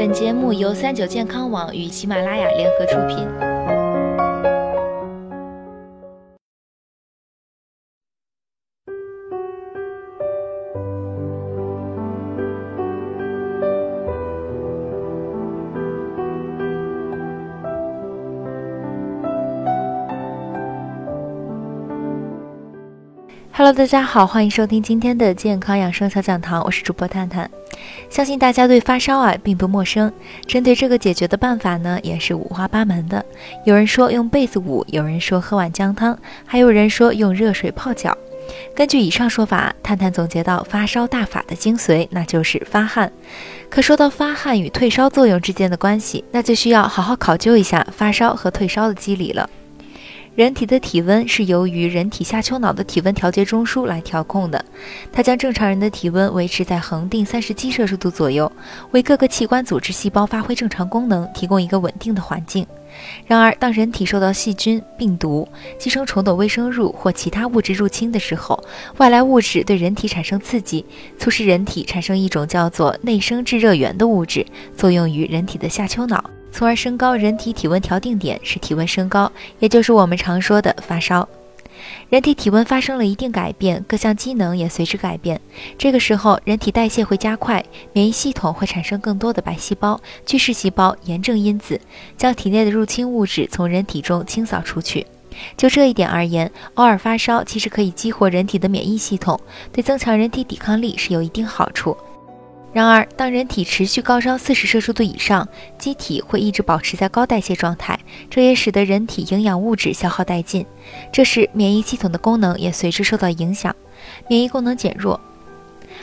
本节目由三九健康网与喜马拉雅联合出品。Hello，大家好，欢迎收听今天的健康养生小讲堂，我是主播探探。相信大家对发烧啊并不陌生，针对这个解决的办法呢也是五花八门的。有人说用被子捂，有人说喝碗姜汤，还有人说用热水泡脚。根据以上说法，探探总结到发烧大法的精髓，那就是发汗。可说到发汗与退烧作用之间的关系，那就需要好好考究一下发烧和退烧的机理了。人体的体温是由于人体下丘脑的体温调节中枢来调控的，它将正常人的体温维持在恒定三十七摄氏度左右，为各个器官组织细胞发挥正常功能提供一个稳定的环境。然而，当人体受到细菌、病毒、寄生虫等微生物或其他物质入侵的时候，外来物质对人体产生刺激，促使人体产生一种叫做内生制热源的物质，作用于人体的下丘脑。从而升高人体体温调定点，使体温升高，也就是我们常说的发烧。人体体温发生了一定改变，各项机能也随之改变。这个时候，人体代谢会加快，免疫系统会产生更多的白细胞、巨噬细胞、炎症因子，将体内的入侵物质从人体中清扫出去。就这一点而言，偶尔发烧其实可以激活人体的免疫系统，对增强人体抵抗力是有一定好处。然而，当人体持续高烧四十摄氏度以上，机体会一直保持在高代谢状态，这也使得人体营养物质消耗殆尽。这时，免疫系统的功能也随之受到影响，免疫功能减弱，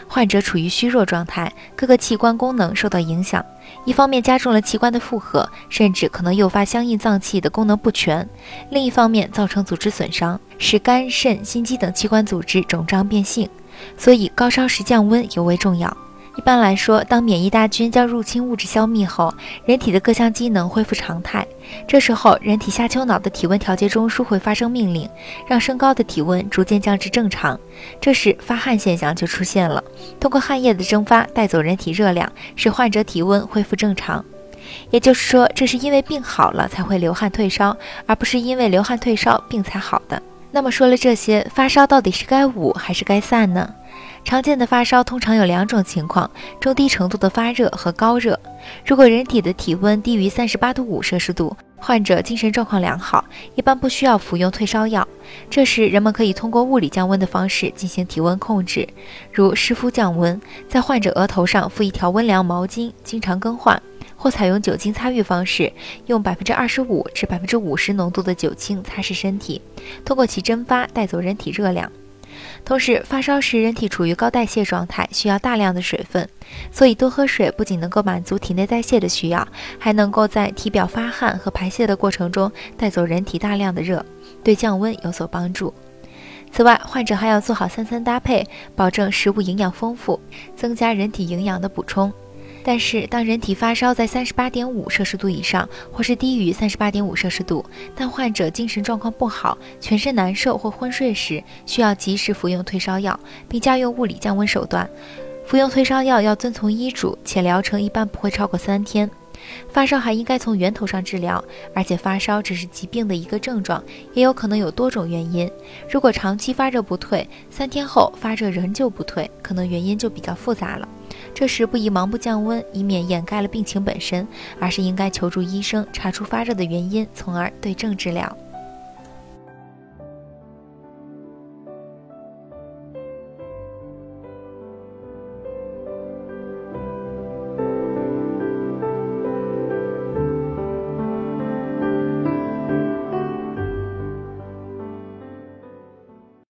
患者处于虚弱状态，各个器官功能受到影响。一方面加重了器官的负荷，甚至可能诱发相应脏器的功能不全；另一方面造成组织损伤，使肝、肾、心肌等器官组织肿胀变性。所以，高烧时降温尤为重要。一般来说，当免疫大军将入侵物质消灭后，人体的各项机能恢复常态。这时候，人体下丘脑的体温调节中枢会发生命令，让升高的体温逐渐降至正常。这时，发汗现象就出现了。通过汗液的蒸发带走人体热量，使患者体温恢复正常。也就是说，这是因为病好了才会流汗退烧，而不是因为流汗退烧病才好的。那么说了这些，发烧到底是该捂还是该散呢？常见的发烧通常有两种情况：中低程度的发热和高热。如果人体的体温低于三十八度五摄氏度，患者精神状况良好，一般不需要服用退烧药。这时，人们可以通过物理降温的方式进行体温控制，如湿敷降温，在患者额头上敷一条温凉毛巾，经常更换，或采用酒精擦浴方式，用百分之二十五至百分之五十浓度的酒精擦拭身体，通过其蒸发带走人体热量。同时，发烧时人体处于高代谢状态，需要大量的水分，所以多喝水不仅能够满足体内代谢的需要，还能够在体表发汗和排泄的过程中带走人体大量的热，对降温有所帮助。此外，患者还要做好三餐搭配，保证食物营养丰富，增加人体营养的补充。但是，当人体发烧在三十八点五摄氏度以上，或是低于三十八点五摄氏度，但患者精神状况不好、全身难受或昏睡时，需要及时服用退烧药，并加用物理降温手段。服用退烧药要遵从医嘱，且疗程一般不会超过三天。发烧还应该从源头上治疗，而且发烧只是疾病的一个症状，也有可能有多种原因。如果长期发热不退，三天后发热仍旧不退，可能原因就比较复杂了。这时不宜盲目降温，以免掩盖了病情本身，而是应该求助医生查出发热的原因，从而对症治疗。